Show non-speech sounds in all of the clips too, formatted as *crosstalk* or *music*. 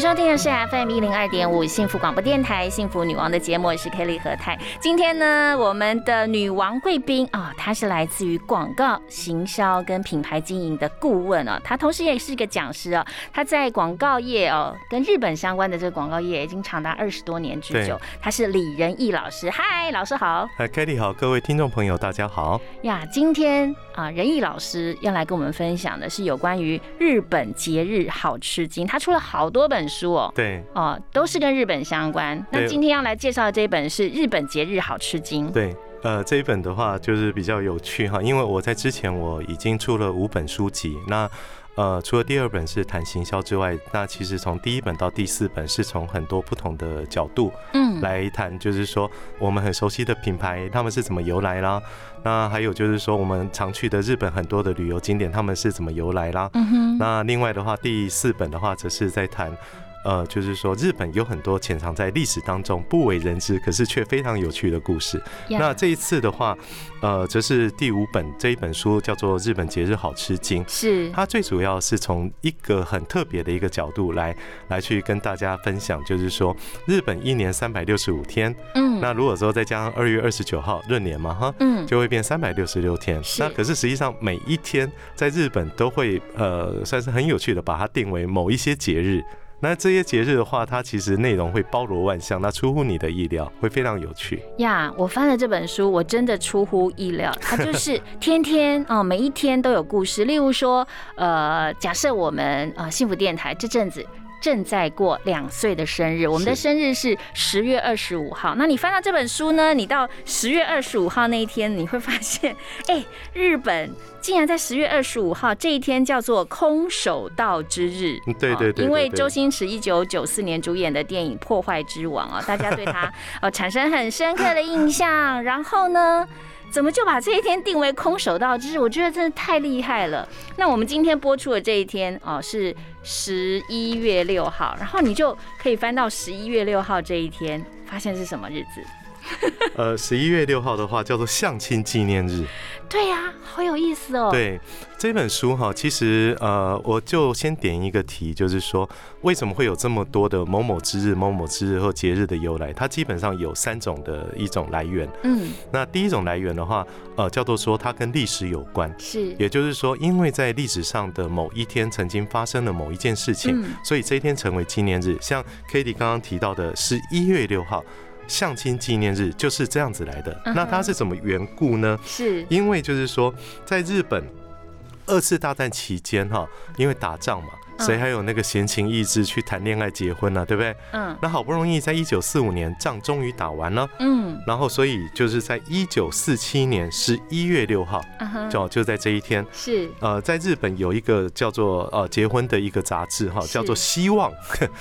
您收听的是 FM 一零二点五幸福广播电台幸福女王的节目，我是 Kelly 何泰。今天呢，我们的女王贵宾啊，她是来自于广告行销跟品牌经营的顾问哦，她同时也是一个讲师哦。她在广告业哦，跟日本相关的这个广告业已经长达二十多年之久。她是李仁义老师，嗨，老师好。嗨，Kelly 好，各位听众朋友大家好。呀，今天啊，仁义老师要来跟我们分享的是有关于日本节日好吃惊，他出了好多本。本书哦，对哦，都是跟日本相关。那今天要来介绍的这一本是《日本节日好吃惊》。对，呃，这一本的话就是比较有趣哈，因为我在之前我已经出了五本书籍，那呃，除了第二本是谈行销之外，那其实从第一本到第四本是从很多不同的角度，嗯，来谈，就是说我们很熟悉的品牌，他们是怎么由来啦。那还有就是说，我们常去的日本很多的旅游景点，他们是怎么由来啦？嗯哼。那另外的话，第四本的话，则是在谈。呃，就是说，日本有很多潜藏在历史当中不为人知，可是却非常有趣的故事。那这一次的话，呃，则是第五本这一本书叫做《日本节日好吃惊》，是。它最主要是从一个很特别的一个角度来来去跟大家分享，就是说日本一年三百六十五天，嗯，那如果说再加上二月二十九号闰年嘛，哈，嗯，就会变三百六十六天。那可是实际上每一天在日本都会呃，算是很有趣的，把它定为某一些节日。那这些节日的话，它其实内容会包罗万象，那出乎你的意料，会非常有趣呀。我翻了这本书，我真的出乎意料，*laughs* 它就是天天哦，每一天都有故事。例如说，呃，假设我们啊，幸福电台这阵子。正在过两岁的生日，我们的生日是十月二十五号。那你翻到这本书呢？你到十月二十五号那一天，你会发现，哎，*laughs* 日本竟然在十月二十五号这一天叫做空手道之日。对对对。因为周星驰一九九四年主演的电影《破坏之王》啊，大家对他 *laughs* 呃产生很深刻的印象。然后呢？怎么就把这一天定为空手道之日？我觉得真的太厉害了。那我们今天播出的这一天哦，是十一月六号，然后你就可以翻到十一月六号这一天，发现是什么日子？*laughs* 呃，十一月六号的话叫做相亲纪念日。对呀，好有意思哦。对这本书哈，其实呃，我就先点一个题，就是说为什么会有这么多的某某之日、某某之日或节日的由来？它基本上有三种的一种来源。嗯，那第一种来源的话，呃，叫做说它跟历史有关。是，也就是说，因为在历史上的某一天曾经发生了某一件事情，所以这一天成为纪念日。像 k a t i e 刚刚提到的十一月六号。相亲纪念日就是这样子来的。那它是怎么缘故呢？是因为就是说，在日本二次大战期间，哈，因为打仗嘛。谁还有那个闲情逸致去谈恋爱、结婚呢？对不对？嗯。那好不容易在一九四五年仗终于打完了，嗯。然后所以就是在一九四七年十一月六号，就就在这一天，是呃，在日本有一个叫做呃结婚的一个杂志哈，叫做《希望》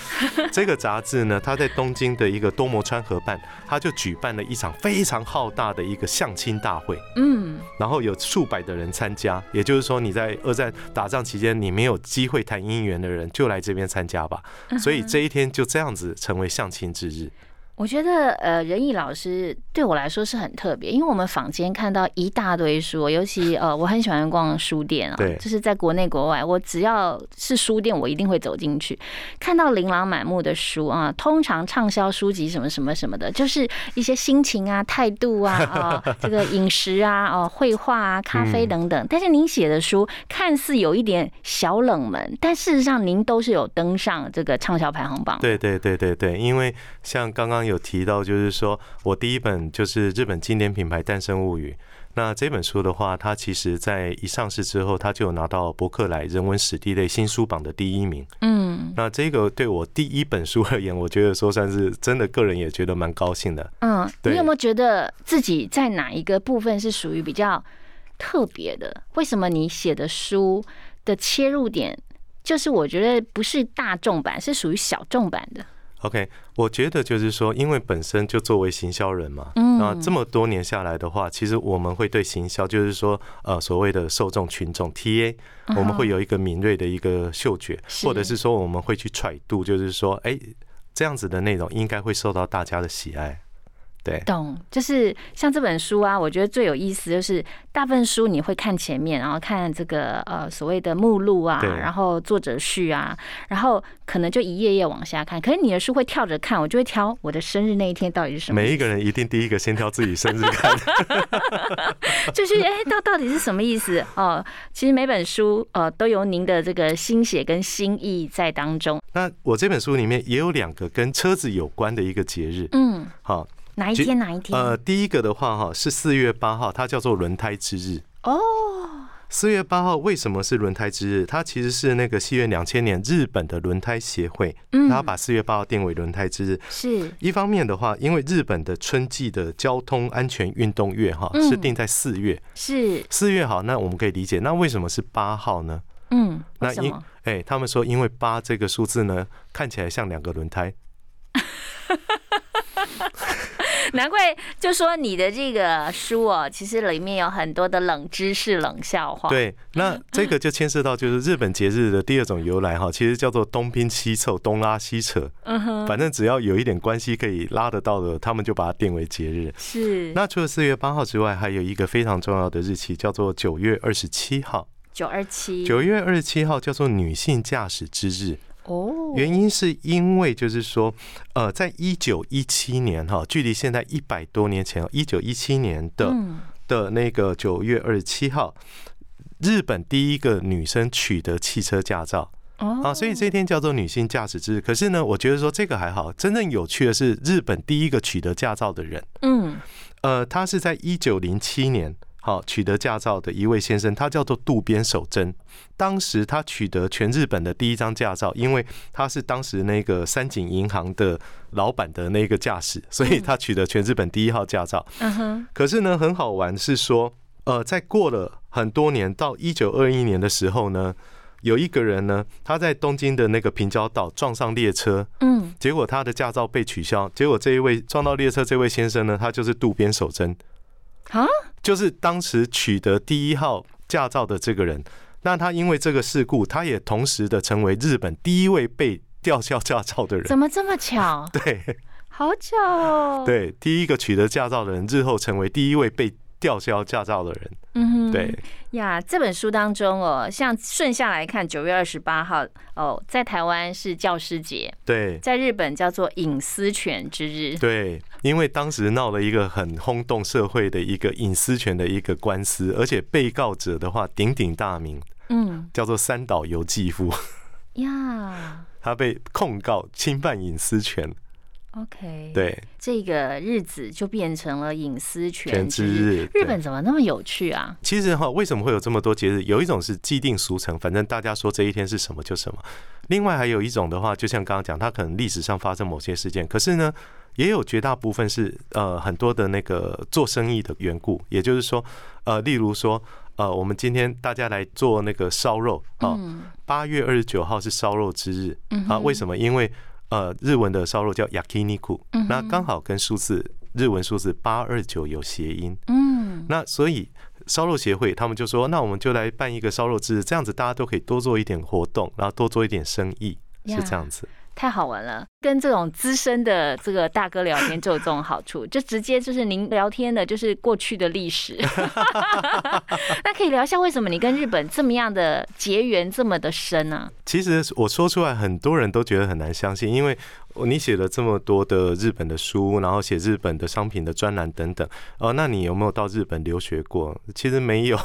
*laughs* 这个杂志呢，它在东京的一个多摩川河畔，它就举办了一场非常浩大的一个相亲大会，嗯。然后有数百的人参加，也就是说你在二战打仗期间你没有机会谈姻缘。的人就来这边参加吧，所以这一天就这样子成为相亲之日。我觉得呃，仁义老师对我来说是很特别，因为我们坊间看到一大堆书，尤其呃，我很喜欢逛书店啊，就是在国内国外，我只要是书店，我一定会走进去，看到琳琅满目的书啊，通常畅销书籍什么什么什么的，就是一些心情啊、态度啊、啊这个饮食啊、哦绘画啊、咖啡等等。但是您写的书看似有一点小冷门，但事实上您都是有登上这个畅销排行榜。对对对对对，因为像刚刚。有提到，就是说我第一本就是日本经典品牌诞生物语。那这本书的话，它其实在一上市之后，它就有拿到博客来人文史地类新书榜的第一名。嗯，那这个对我第一本书而言，我觉得说算是真的，个人也觉得蛮高兴的。嗯，你有没有觉得自己在哪一个部分是属于比较特别的？为什么你写的书的切入点，就是我觉得不是大众版，是属于小众版的？OK，我觉得就是说，因为本身就作为行销人嘛，嗯，那，这么多年下来的话，其实我们会对行销，就是说，呃，所谓的受众群众 TA，我们会有一个敏锐的一个嗅觉，或者是说，我们会去揣度，就是说，哎，这样子的内容应该会受到大家的喜爱。对，懂，就是像这本书啊，我觉得最有意思就是大部分书你会看前面，然后看这个呃所谓的目录啊，然后作者序啊，然后可能就一页页往下看。可是你的书会跳着看，我就会挑我的生日那一天到底是什么。每一个人一定第一个先挑自己生日看，*laughs* 就是哎，到到底是什么意思哦？其实每本书呃都有您的这个心血跟心意在当中。那我这本书里面也有两个跟车子有关的一个节日，嗯，好。哪一天？哪一天？呃，第一个的话哈是四月八号，它叫做轮胎之日。哦，四月八号为什么是轮胎之日？它其实是那个西元两千年日本的轮胎协会，嗯，它把四月八号定为轮胎之日。是一方面的话，因为日本的春季的交通安全运动月哈是定在四月，是四月好，那我们可以理解，那为什么是八号呢？嗯，那因哎，他们说因为八这个数字呢看起来像两个轮胎。*laughs* 难怪，就说你的这个书哦，其实里面有很多的冷知识、冷笑话。对，那这个就牵涉到就是日本节日的第二种由来哈，其实叫做东拼西凑、东拉西扯。嗯哼，反正只要有一点关系可以拉得到的，他们就把它定为节日。是。那除了四月八号之外，还有一个非常重要的日期，叫做九月二十七号。九二七。九月二十七号叫做女性驾驶之日。哦，原因是因为就是说，呃，在一九一七年哈，距离现在一百多年前，一九一七年的的那个九月二十七号，日本第一个女生取得汽车驾照啊，所以这天叫做女性驾驶之日。可是呢，我觉得说这个还好，真正有趣的是日本第一个取得驾照的人，嗯，呃，他是在一九零七年。好，取得驾照的一位先生，他叫做渡边守真。当时他取得全日本的第一张驾照，因为他是当时那个三井银行的老板的那个驾驶，所以他取得全日本第一号驾照。嗯哼。可是呢，很好玩是说，呃，在过了很多年，到一九二一年的时候呢，有一个人呢，他在东京的那个平交道撞上列车，嗯，结果他的驾照被取消。结果这一位撞到列车这位先生呢，他就是渡边守真。啊，就是当时取得第一号驾照的这个人，那他因为这个事故，他也同时的成为日本第一位被吊销驾照的人。怎么这么巧？*laughs* 对，好巧哦。对，第一个取得驾照的人，日后成为第一位被。吊销驾照的人，嗯，对。呀，这本书当中哦，像顺下来看，九月二十八号哦，在台湾是教师节，对，在日本叫做隐私权之日，对，因为当时闹了一个很轰动社会的一个隐私权的一个官司，而且被告者的话鼎鼎大名，嗯，叫做三岛由纪夫。呀，*laughs* 他被控告侵犯隐私权。OK，对，这个日子就变成了隐私权之日。日本怎么那么有趣啊？其实哈，为什么会有这么多节日？有一种是既定俗成，反正大家说这一天是什么就什么。另外还有一种的话，就像刚刚讲，它可能历史上发生某些事件，可是呢，也有绝大部分是呃很多的那个做生意的缘故。也就是说，呃，例如说，呃，我们今天大家来做那个烧肉啊，八月二十九号是烧肉之日啊。为什么？因为呃，日文的烧肉叫 yakiniku，那刚好跟数字日文数字八二九有谐音。嗯，那所以烧肉协会他们就说，那我们就来办一个烧肉日，这样子大家都可以多做一点活动，然后多做一点生意，是这样子。太好玩了，跟这种资深的这个大哥聊天就有这种好处，就直接就是您聊天的就是过去的历史。*laughs* 那可以聊一下为什么你跟日本这么样的结缘这么的深呢？其实我说出来，很多人都觉得很难相信，因为。你写了这么多的日本的书，然后写日本的商品的专栏等等，哦，那你有没有到日本留学过？其实没有，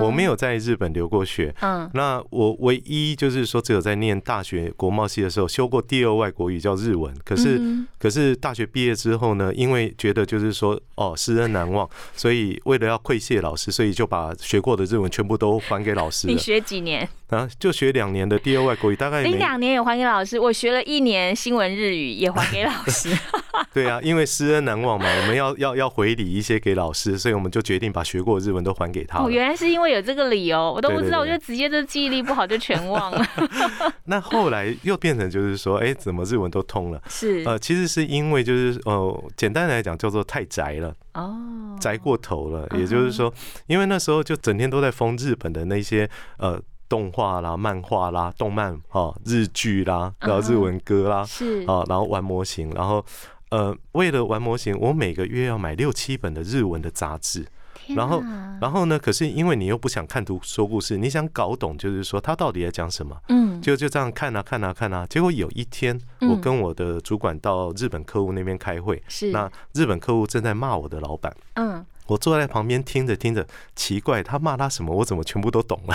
我没有在日本留过学。嗯，那我唯一就是说，只有在念大学国贸系的时候修过第二外国语叫日文。可是，可是大学毕业之后呢，因为觉得就是说，哦，师恩难忘，所以为了要愧谢老师，所以就把学过的日文全部都还给老师。你学几年？啊，就学两年的第二外国语，大概你两年也还给老师。我学了一年新闻日语，也还给老师。*laughs* 对啊，因为师恩难忘嘛，我们要要要回礼一些给老师，所以我们就决定把学过的日文都还给他。哦，原来是因为有这个理由，我都不知道，我就直接就记忆力不好就全忘了。*laughs* 那后来又变成就是说，哎，怎么日文都通了。是呃，其实是因为就是呃，简单来讲叫做太宅了哦，宅过头了。也就是说，因为那时候就整天都在封日本的那些呃动画啦、漫画啦、动漫哈、日剧啦，然后日文歌啦，是啊，然后玩模型，然后呃，为了玩模型，我每个月要买六七本的日文的杂志。然后，然后呢？可是因为你又不想看图说故事，你想搞懂，就是说他到底在讲什么。嗯，就就这样看啊看啊看啊。结果有一天，我跟我的主管到日本客户那边开会，是那日本客户正在骂我的老板。嗯，我坐在旁边听着听着，奇怪，他骂他什么？我怎么全部都懂了？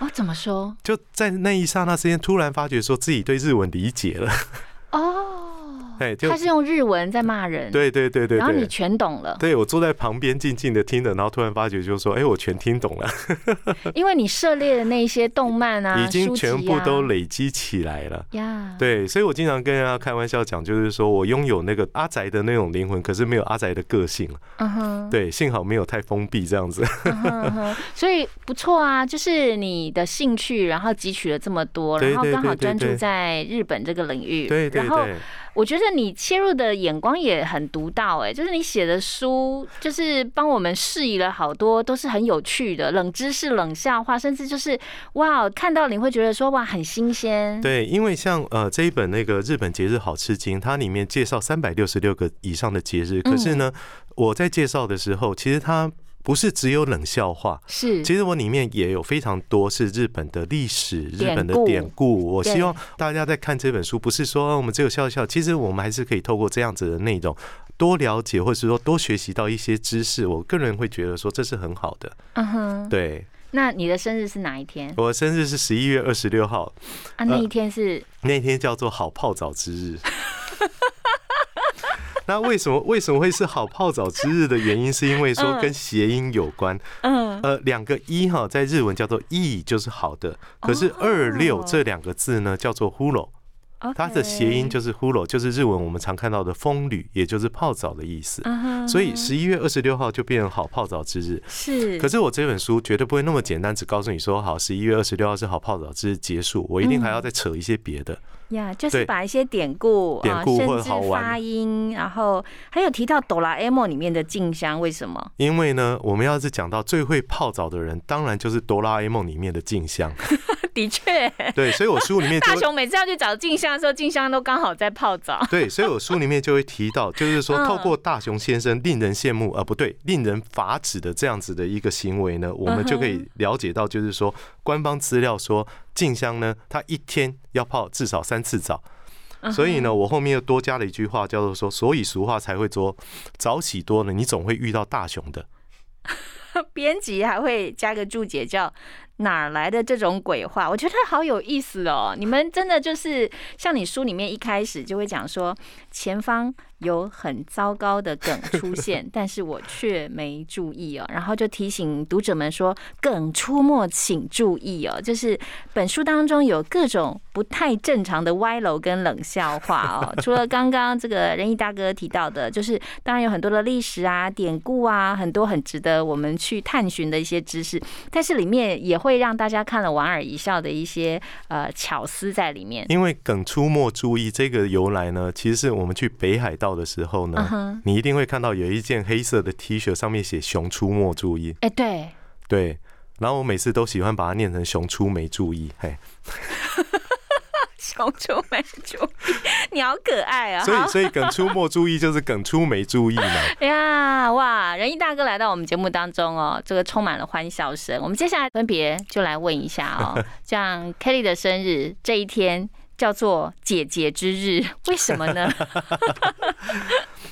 哦，怎么说？就在那一刹那之间，突然发觉说自己对日文理解了。*laughs* 哦。哎，他是用日文在骂人，对对对对，然后你全懂了。对我坐在旁边静静的听着，然后突然发觉就说：“哎，我全听懂了。*laughs* ”因为你涉猎的那些动漫啊，*laughs* 已经全部都累积起来了呀。对，所以我经常跟人家开玩笑讲，就是说我拥有那个阿宅的那种灵魂，可是没有阿宅的个性。嗯哼，对，幸好没有太封闭这样子。所以不错啊，就是你的兴趣，然后汲取了这么多，然后刚好专注在日本这个领域。对对对。我觉得你切入的眼光也很独到，哎，就是你写的书，就是帮我们释疑了好多，都是很有趣的冷知识、冷笑话，甚至就是哇，看到你会觉得说哇，很新鲜。对，因为像呃这一本那个日本节日好吃惊，它里面介绍三百六十六个以上的节日，可是呢，我在介绍的时候，其实它。不是只有冷笑话，是，其实我里面也有非常多是日本的历史、日本的典故。我希望大家在看这本书，不是说我们只有笑笑，其实我们还是可以透过这样子的内容，多了解或者是说多学习到一些知识。我个人会觉得说这是很好的。嗯哼，对。那你的生日是哪一天？我生日是十一月二十六号。啊，那一天是那天叫做好泡澡之日。*laughs* 那为什么为什么会是好泡澡之日的原因？是因为说跟谐音有关。嗯，呃，两个一哈在日文叫做一，就是好的。可是二六这两个字呢，叫做呼噜。它的谐音就是呼噜，就是日文我们常看到的风吕，也就是泡澡的意思。所以十一月二十六号就变成好泡澡之日。是。可是我这本书绝对不会那么简单，只告诉你说好十一月二十六号是好泡澡之日结束，我一定还要再扯一些别的。呀，就是把一些典故、典故或者发音，然后还有提到哆啦 A 梦里面的静香，为什么？因为呢，我们要是讲到最会泡澡的人，当然就是哆啦 A 梦里面的静香。*laughs* 的确，对，所以我书里面大雄每次要去找静香的时候，静香都刚好在泡澡。*laughs* 对，所以我书里面就会提到，就是说透过大雄先生令人羡慕，而不对，令人发指的这样子的一个行为呢，我们就可以了解到，就是说官方资料说。静香呢，她一天要泡至少三次澡，所以呢，我后面又多加了一句话，叫做说，所以俗话才会说，早起多了，你总会遇到大熊的。*laughs* 编辑还会加个注解，叫哪来的这种鬼话？我觉得好有意思哦！你们真的就是像你书里面一开始就会讲说，前方。有很糟糕的梗出现，但是我却没注意哦。然后就提醒读者们说，梗出没请注意哦。就是本书当中有各种不太正常的歪楼跟冷笑话哦。除了刚刚这个仁义大哥提到的，就是当然有很多的历史啊、典故啊，很多很值得我们去探寻的一些知识。但是里面也会让大家看了莞尔一笑的一些呃巧思在里面。因为梗出没注意这个由来呢，其实是我们去北海道。的时候呢，你一定会看到有一件黑色的 T 恤，上面写“熊出没注意”。哎，对对，然后我每次都喜欢把它念成“熊出没注意”。嘿，熊出没注意，你好可爱啊！所以，所以梗出没注意就是梗出没注意嘛。哎 *laughs* 呀，哇！仁义大哥来到我们节目当中哦，这个充满了欢笑声。我们接下来分别就来问一下哦，像 Kelly 的生日这一天。叫做姐姐之日，*laughs* 为什么呢？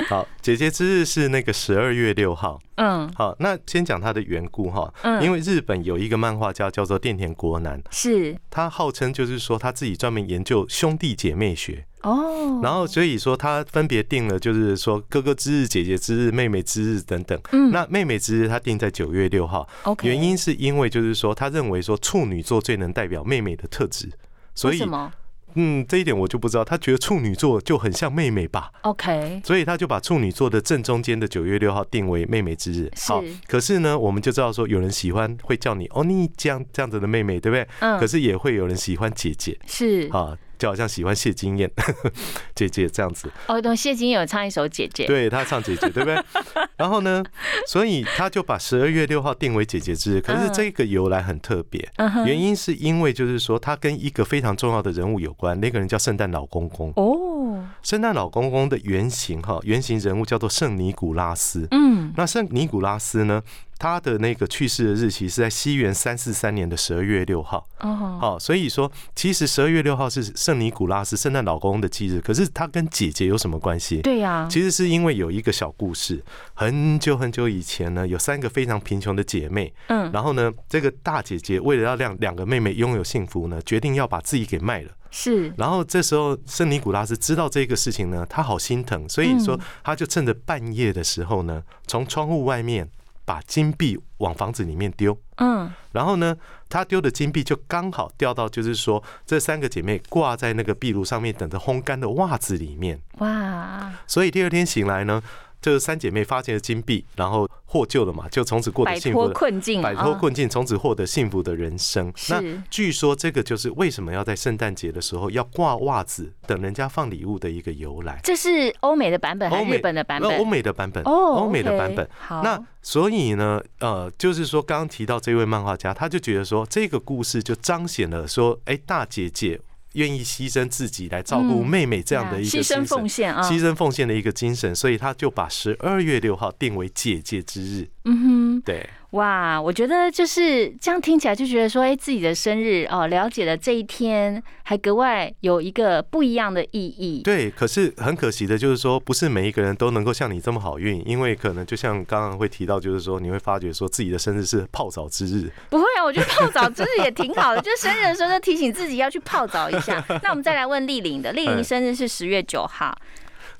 好，姐姐之日是那个十二月六号。嗯，好，那先讲它的缘故哈。嗯，因为日本有一个漫画家叫做电田国男，是他号称就是说他自己专门研究兄弟姐妹学哦。然后所以说他分别定了就是说哥哥之日、姐姐之日、妹妹之日等等。嗯，那妹妹之日他定在九月六号。OK，原因是因为就是说他认为说处女座最能代表妹妹的特质，所以什么？嗯，这一点我就不知道。他觉得处女座就很像妹妹吧？OK，所以他就把处女座的正中间的九月六号定为妹妹之日。好，可是呢，我们就知道说，有人喜欢会叫你哦，你这样这样子的妹妹，对不对？嗯。可是也会有人喜欢姐姐。是啊。就好像喜欢谢金燕 *laughs* 姐姐这样子。哦，对，谢金燕有唱一首《姐姐》，对她唱《姐姐》，对不对？*laughs* 然后呢，所以他就把十二月六号定为姐姐之日。可是这个由来很特别，原因是因为就是说，他跟一个非常重要的人物有关，那个人叫圣诞老公公。哦，圣诞老公公的原型哈，原型人物叫做圣尼古拉斯。嗯，那圣尼古拉斯呢？他的那个去世的日期是在西元三四三年的十二月六号。哦，好，所以说其实十二月六号是圣尼古拉斯圣诞老公公的忌日。可是他跟姐姐有什么关系？对呀，其实是因为有一个小故事。很久很久以前呢，有三个非常贫穷的姐妹。嗯，然后呢，这个大姐姐为了要让两个妹妹拥有幸福呢，决定要把自己给卖了。是。然后这时候圣尼古拉斯知道这个事情呢，他好心疼，所以说他就趁着半夜的时候呢，从窗户外面。把金币往房子里面丢，嗯，然后呢，他丢的金币就刚好掉到，就是说这三个姐妹挂在那个壁炉上面等着烘干的袜子里面，哇！所以第二天醒来呢。这三姐妹发现了金币，然后获救了嘛，就从此过得幸福的困境，摆脱困境，从此获得幸福的人生。那据说这个就是为什么要在圣诞节的时候要挂袜子等人家放礼物的一个由来。这是欧美的版本还是日本的版本？欧美的版本哦，欧美的版本。好，那所以呢，呃，就是说刚刚提到这位漫画家，他就觉得说这个故事就彰显了说，哎，大姐姐。愿意牺牲自己来照顾妹妹这样的一个牺牲奉献啊，牺牲奉献的一个精神，所以他就把十二月六号定为姐姐之日。嗯哼，对。哇，我觉得就是这样听起来就觉得说，哎，自己的生日哦，了解了这一天，还格外有一个不一样的意义。对，可是很可惜的就是说，不是每一个人都能够像你这么好运，因为可能就像刚刚会提到，就是说你会发觉说自己的生日是泡澡之日。不会啊，我觉得泡澡之日也挺好的，就生日的时候就提醒自己要去泡澡一下。那我们再来问丽玲的，丽玲生日是十月九号。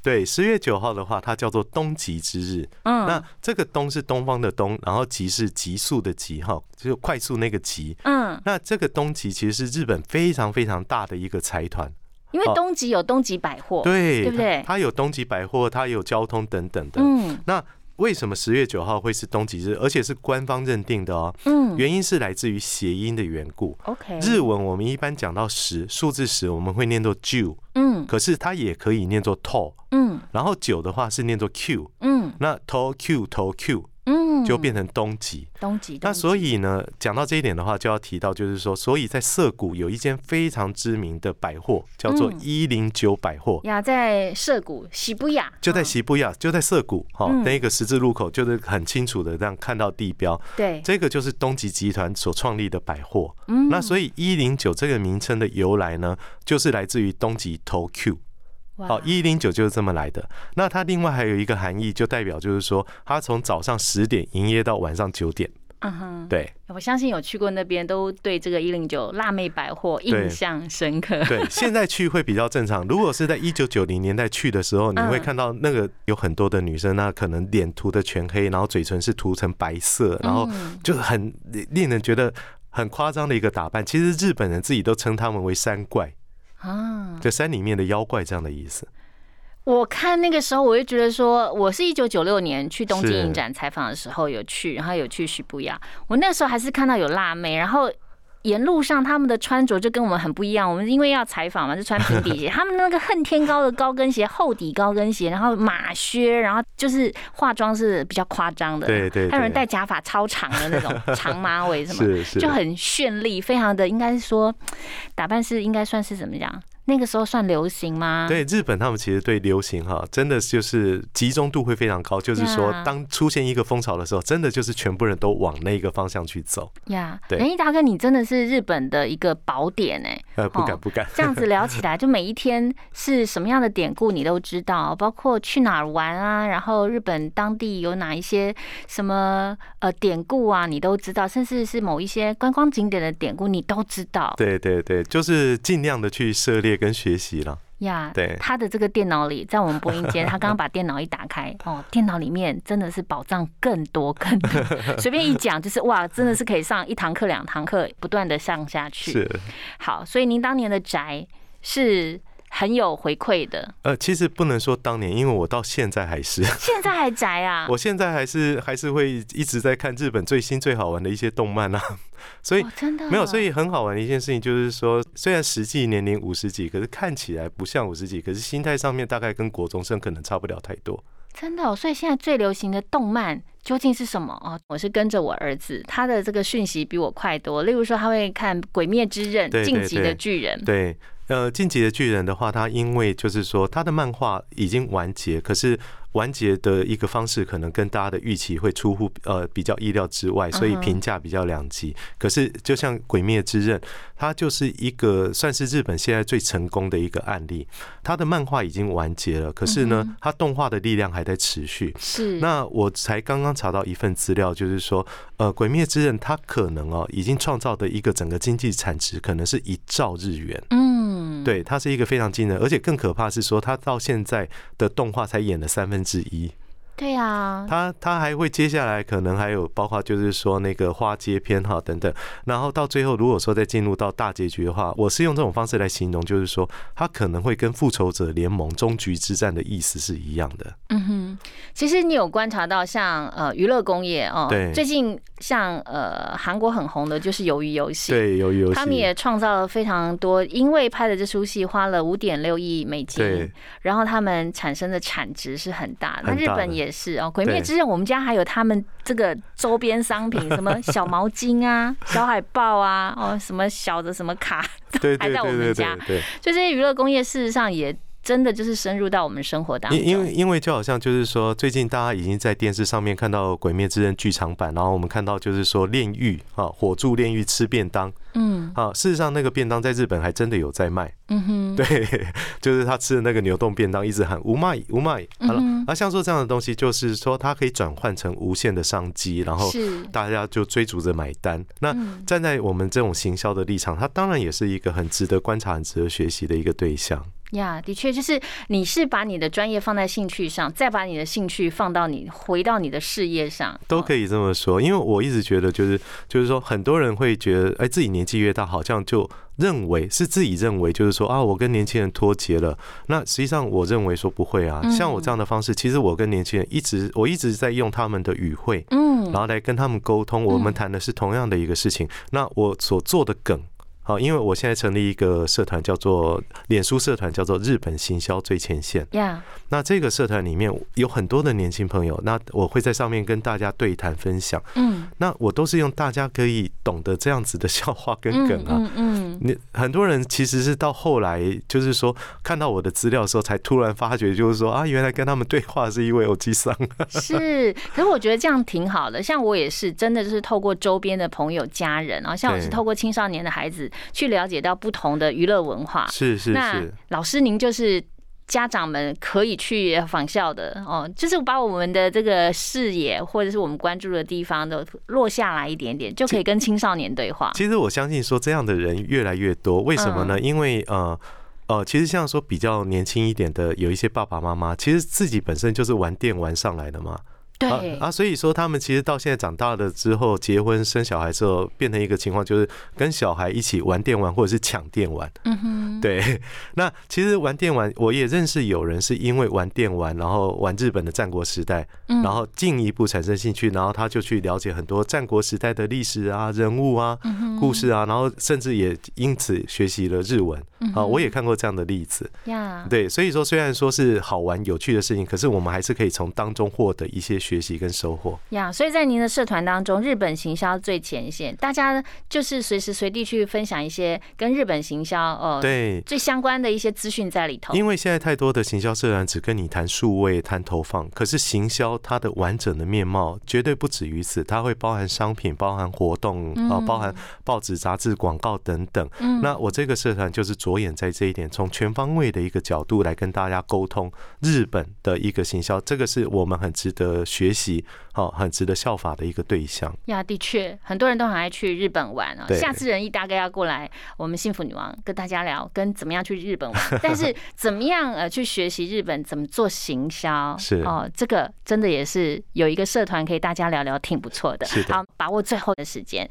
对，十月九号的话，它叫做东极之日。嗯，那这个东是东方的东，然后极是极速的极，哈，就是快速那个极。嗯，那这个东极其实是日本非常非常大的一个财团，因为东极有东极百货，对，对不对？它有东极百货，它有交通等等的。嗯，那为什么十月九号会是冬季日，而且是官方认定的哦？嗯，原因是来自于谐音的缘故。OK，日文我们一般讲到十数字十，我们会念作 Ju。嗯，可是它也可以念作 to，嗯，然后九的话是念作 q，嗯，那 to q to q，嗯，就变成东极，东极。那所以呢，讲到这一点的话，就要提到就是说，所以在涩谷有一间非常知名的百货，叫做一零九百货。呀，在涩谷西布亚，就在西布亚，就在涩谷，哈，那个十字路口就是很清楚的这样看到地标，对，这个就是东极集团所创立的百货，嗯，那所以一零九这个名称的由来呢，就是来自于东极。投 Q，好，一零九就是这么来的。那它另外还有一个含义，就代表就是说，它从早上十点营业到晚上九点。嗯哼，对，我相信有去过那边，都对这个一零九辣妹百货印象深刻。对，现在去会比较正常。如果是在一九九零年代去的时候，你会看到那个有很多的女生，那可能脸涂的全黑，然后嘴唇是涂成白色，然后就很令人觉得很夸张的一个打扮。其实日本人自己都称他们为山怪。啊，就山里面的妖怪这样的意思。我看那个时候，我就觉得说，我是一九九六年去东京影展采访的时候有去，然后有去许不雅。我那时候还是看到有辣妹，然后。沿路上他们的穿着就跟我们很不一样。我们因为要采访嘛，就穿平底鞋。*laughs* 他们那个恨天高的高跟鞋，厚底高跟鞋，然后马靴，然后就是化妆是比较夸张的。对对。还有人戴假发超长的那种长马尾什么，*laughs* 就很绚丽，非常的应该是说打扮是应该算是怎么讲？那个时候算流行吗？对，日本他们其实对流行哈，真的就是集中度会非常高。就是说，当出现一个风潮的时候，真的就是全部人都往那个方向去走。呀，对，仁义大哥，你真的是日本的一个宝典哎。呃，不敢不敢。这样子聊起来，就每一天是什么样的典故你都知道，包括去哪儿玩啊，然后日本当地有哪一些什么呃典故啊，你都知道，甚至是某一些观光景点的典故，你都知道。对对对，就是尽量的去涉猎。跟学习了呀，对，他的这个电脑里，在我们播音间，*laughs* 他刚刚把电脑一打开，哦，电脑里面真的是宝藏更多更多，*laughs* 随便一讲就是哇，真的是可以上一堂课两堂课，不断的上下去。是，好，所以您当年的宅是。很有回馈的。呃，其实不能说当年，因为我到现在还是，现在还宅啊。*laughs* 我现在还是还是会一直在看日本最新最好玩的一些动漫啊。*laughs* 所以真的没有，所以很好玩的一件事情就是说，虽然实际年龄五十几，可是看起来不像五十几，可是心态上面大概跟国中生可能差不了太多。真的，所以现在最流行的动漫究竟是什么哦？我是跟着我儿子，他的这个讯息比我快多。例如说，他会看《鬼灭之刃》《进击的巨人》。对，呃，《进级的巨人》的话，他因为就是说他的漫画已经完结，可是。完结的一个方式可能跟大家的预期会出乎呃比较意料之外，所以评价比较两极。可是就像《鬼灭之刃》，它就是一个算是日本现在最成功的一个案例。它的漫画已经完结了，可是呢，它动画的力量还在持续。是。那我才刚刚查到一份资料，就是说，呃，《鬼灭之刃》它可能哦，已经创造的一个整个经济产值可能是一兆日元。嗯。对，他是一个非常惊人，而且更可怕是说，他到现在的动画才演了三分。之一，对呀，他他还会接下来可能还有包括就是说那个花街篇哈等等，然后到最后如果说再进入到大结局的话，我是用这种方式来形容，就是说他可能会跟复仇者联盟终局之战的意思是一样的。嗯哼，其实你有观察到像呃娱乐工业哦，对，最近。像呃韩国很红的就是鱿鱼游戏，对鱿鱼游戏，他们也创造了非常多，因为拍的这出戏花了五点六亿美金，然后他们产生的产值是很大的。那日本也是哦，《鬼灭之刃》我们家还有他们这个周边商品，什么 *laughs* 小毛巾啊、小海报啊，哦，什么小的什么卡，还在我们家。对，就这些娱乐工业，事实上也。真的就是深入到我们生活当中，因因为因为就好像就是说，最近大家已经在电视上面看到《鬼灭之刃》剧场版，然后我们看到就是说炼狱啊，火柱炼狱吃便当，嗯，啊，事实上那个便当在日本还真的有在卖，嗯哼，对，*laughs* 就是他吃的那个牛洞便当，一直喊无卖无卖，好了，那像说这样的东西，就是说它可以转换成无限的商机，然后大家就追逐着买单。那站在我们这种行销的立场，它当然也是一个很值得观察、很值得学习的一个对象。呀，的确，就是你是把你的专业放在兴趣上，再把你的兴趣放到你回到你的事业上，都可以这么说。因为我一直觉得，就是就是说，很多人会觉得，哎，自己年纪越大，好像就认为是自己认为，就是说啊，我跟年轻人脱节了。那实际上，我认为说不会啊。像我这样的方式，其实我跟年轻人一直，我一直在用他们的语汇，嗯，然后来跟他们沟通。我们谈的是同样的一个事情。那我所做的梗。好，因为我现在成立一个社团，叫做脸书社团，叫做日本行销最前线。呀，那这个社团里面有很多的年轻朋友，那我会在上面跟大家对谈分享。嗯，那我都是用大家可以懂得这样子的 *laughs* 笑话跟梗啊。嗯嗯，你很多人其实是到后来，就是说看到我的资料的时候，才突然发觉，就是说啊，原来跟他们对话是一位欧基桑。是，可是我觉得这样挺好的。像我也是，真的就是透过周边的朋友、家人，然后像我是透过青少年的孩子。去了解到不同的娱乐文化，是是是。老师，您就是家长们可以去仿效的哦，就是把我们的这个视野或者是我们关注的地方都落下来一点点，就可以跟青少年对话。其实我相信说这样的人越来越多，为什么呢？因为呃呃，其实像说比较年轻一点的，有一些爸爸妈妈，其实自己本身就是玩电玩上来的嘛。对啊，所以说他们其实到现在长大了之后，结婚生小孩之后，变成一个情况，就是跟小孩一起玩电玩或者是抢电玩。嗯哼，对。*laughs* 那其实玩电玩，我也认识有人是因为玩电玩，然后玩日本的战国时代，然后进一步产生兴趣，然后他就去了解很多战国时代的历史啊、人物啊、故事啊，然后甚至也因此学习了日文。啊，我也看过这样的例子。呀，对，所以说虽然说是好玩有趣的事情，可是我们还是可以从当中获得一些学习跟收获。呀，所以在您的社团当中，日本行销最前线，大家就是随时随地去分享一些跟日本行销哦，对，最相关的一些资讯在里头。因为现在太多的行销社团只跟你谈数位、谈投放，可是行销它的完整的面貌绝对不止于此，它会包含商品、包含活动啊、包含报纸、杂志、广告等等。嗯，那我这个社团就是着眼在这一点，从全方位的一个角度来跟大家沟通日本的一个行销，这个是我们很值得学习、好很值得效法的一个对象。呀，的确，很多人都很爱去日本玩啊。下次仁义大概要过来，我们幸福女王跟大家聊，跟怎么样去日本玩。*laughs* 但是怎么样呃去学习日本怎么做行销？是哦，这个真的也是有一个社团可以大家聊聊，挺不错的。是好，把握最后的时间，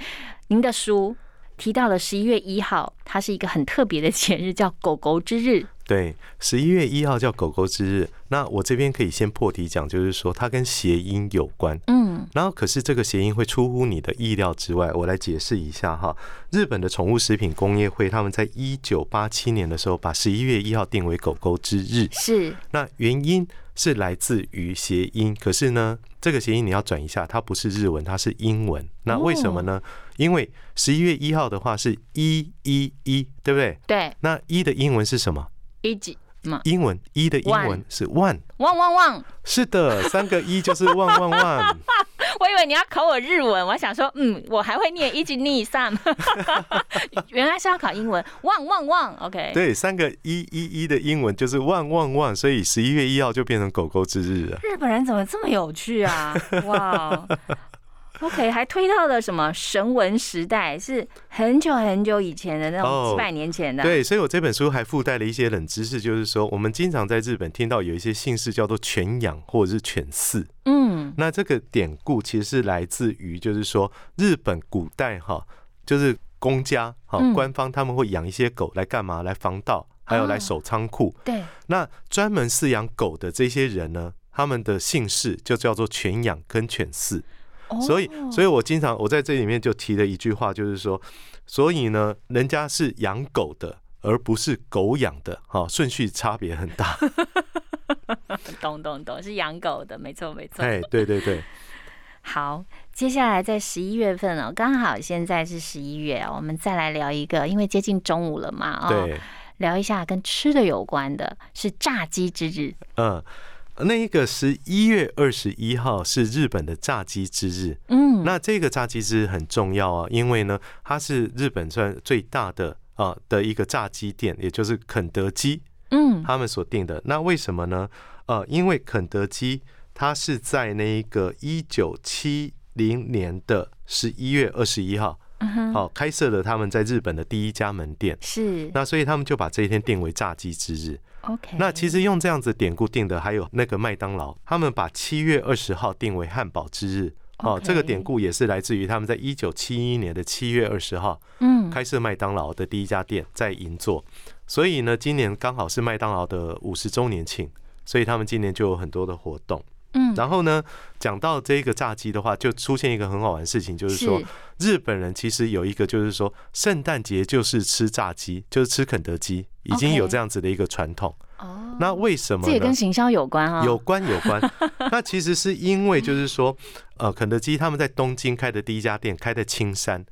您的书。提到了十一月一号，它是一个很特别的 *laughs* 节日，叫狗狗之日。对，十一月一号叫狗狗之日。那我这边可以先破题讲，就是说它跟谐音有关。嗯，然后可是这个谐音会出乎你的意料之外。我来解释一下哈，日本的宠物食品工业会他们在一九八七年的时候把十一月一号定为狗狗之日。是，那原因是来自于谐音，可是呢，这个谐音你要转一下，它不是日文，它是英文。那为什么呢？因为十一月一号的话是一一一，对不对？对。那一的英文是什么？一几英文一的英文是 one，旺旺旺，是的，三个一就是旺旺旺。*laughs* 我以为你要考我日文，我想说，嗯，我还会念一级逆上，*laughs* 原来是要考英文，旺旺旺，OK。对，三个一一一的英文就是旺旺旺，所以十一月一号就变成狗狗之日了。日本人怎么这么有趣啊？哇！OK，还推到了什么神文时代，是很久很久以前的那种几百年前的。对，所以我这本书还附带了一些冷知识，就是说我们经常在日本听到有一些姓氏叫做犬养或者是犬饲。嗯，那这个典故其实是来自于，就是说日本古代哈，就是公家哈官方他们会养一些狗来干嘛？来防盗，还有来守仓库。对，那专门饲养狗的这些人呢，他们的姓氏就叫做犬养跟犬饲。所以，所以我经常我在这里面就提了一句话，就是说，所以呢，人家是养狗的，而不是狗养的，哈，顺序差别很大。*laughs* 懂懂懂，是养狗的，没错没错。哎，对对对。*laughs* 好，接下来在十一月份哦，刚好现在是十一月，我们再来聊一个，因为接近中午了嘛，哦，聊一下跟吃的有关的，是炸鸡之日。嗯。那一个十一月二十一号是日本的炸鸡之日，嗯，那这个炸鸡之日很重要啊，因为呢，它是日本算最大的啊的一个炸鸡店，也就是肯德基，嗯，他们所定的。那为什么呢？呃，因为肯德基它是在那一个一九七零年的十一月二十一号，好开设了他们在日本的第一家门店，是，那所以他们就把这一天定为炸鸡之日。OK，那其实用这样子典故定的还有那个麦当劳，他们把七月二十号定为汉堡之日。哦，这个典故也是来自于他们在一九七一年的七月二十号，嗯，开设麦当劳的第一家店在银座。所以呢，今年刚好是麦当劳的五十周年庆，所以他们今年就有很多的活动。嗯，然后呢，讲到这个炸鸡的话，就出现一个很好玩的事情，就是说日本人其实有一个，就是说圣诞节就是吃炸鸡，就是吃肯德基，已经有这样子的一个传统。哦，那为什么？这也跟行销有关啊？有关有关。*laughs* 那其实是因为就是说，呃，肯德基他们在东京开的第一家店开在青山。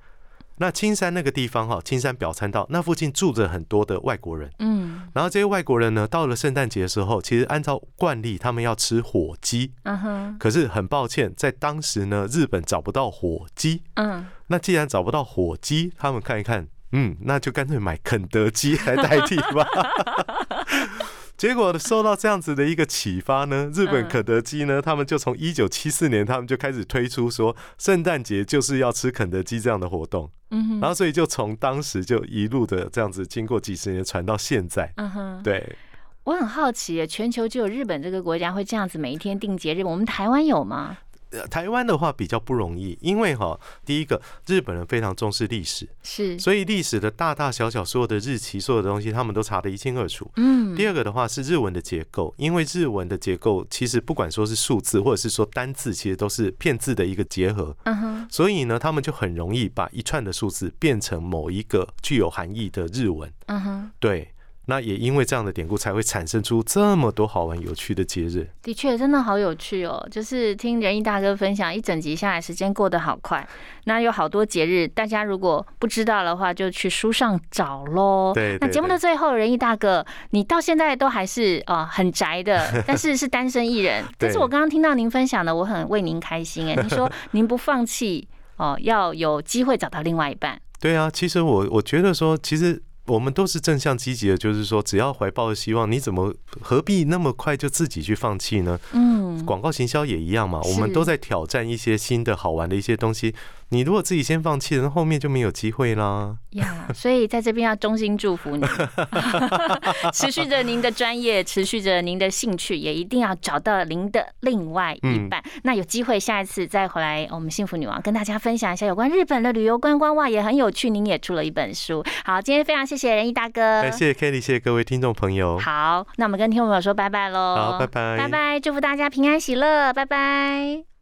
那青山那个地方哈，青山表参道那附近住着很多的外国人，嗯，然后这些外国人呢，到了圣诞节的时候，其实按照惯例，他们要吃火鸡，嗯哼，可是很抱歉，在当时呢，日本找不到火鸡，嗯，那既然找不到火鸡，他们看一看，嗯，那就干脆买肯德基来代替吧。*laughs* 结果受到这样子的一个启发呢，日本肯德基呢，他们就从一九七四年，他们就开始推出说，圣诞节就是要吃肯德基这样的活动。嗯哼，然后所以就从当时就一路的这样子，经过几十年传到现在。嗯哼，对。我很好奇，全球只有日本这个国家会这样子每一天定节日，我们台湾有吗？台湾的话比较不容易，因为哈，第一个日本人非常重视历史，是，所以历史的大大小小所有的日期，所有的东西他们都查得一清二楚。嗯，第二个的话是日文的结构，因为日文的结构其实不管说是数字或者是说单字，其实都是片字的一个结合。嗯哼，所以呢，他们就很容易把一串的数字变成某一个具有含义的日文。嗯哼，对。那也因为这样的典故，才会产生出这么多好玩有趣的节日。的确，真的好有趣哦！就是听仁义大哥分享一整集下来，时间过得好快。那有好多节日，大家如果不知道的话，就去书上找喽。对。那节目的最后，仁义大哥，你到现在都还是啊很宅的，*laughs* 但是是单身一人。但是我刚刚听到您分享的，我很为您开心哎。*laughs* 你说您不放弃哦，要有机会找到另外一半。对啊，其实我我觉得说，其实。我们都是正向积极的，就是说，只要怀抱着希望，你怎么何必那么快就自己去放弃呢？嗯，广告行销也一样嘛，我们都在挑战一些新的好玩的一些东西。你如果自己先放弃了，那后面就没有机会啦。呀，所以在这边要衷心祝福你，*laughs* *laughs* 持续着您的专业，持续着您的兴趣，也一定要找到您的另外一半。那有机会下一次再回来，我们幸福女王跟大家分享一下有关日本的旅游观光哇，也很有趣。您也出了一本书。好，今天非常谢谢仁义大哥，谢谢 Kelly，谢谢各位听众朋友。好，那我们跟听众朋友说拜拜喽。好，拜拜，拜拜，祝福大家平安喜乐，拜拜。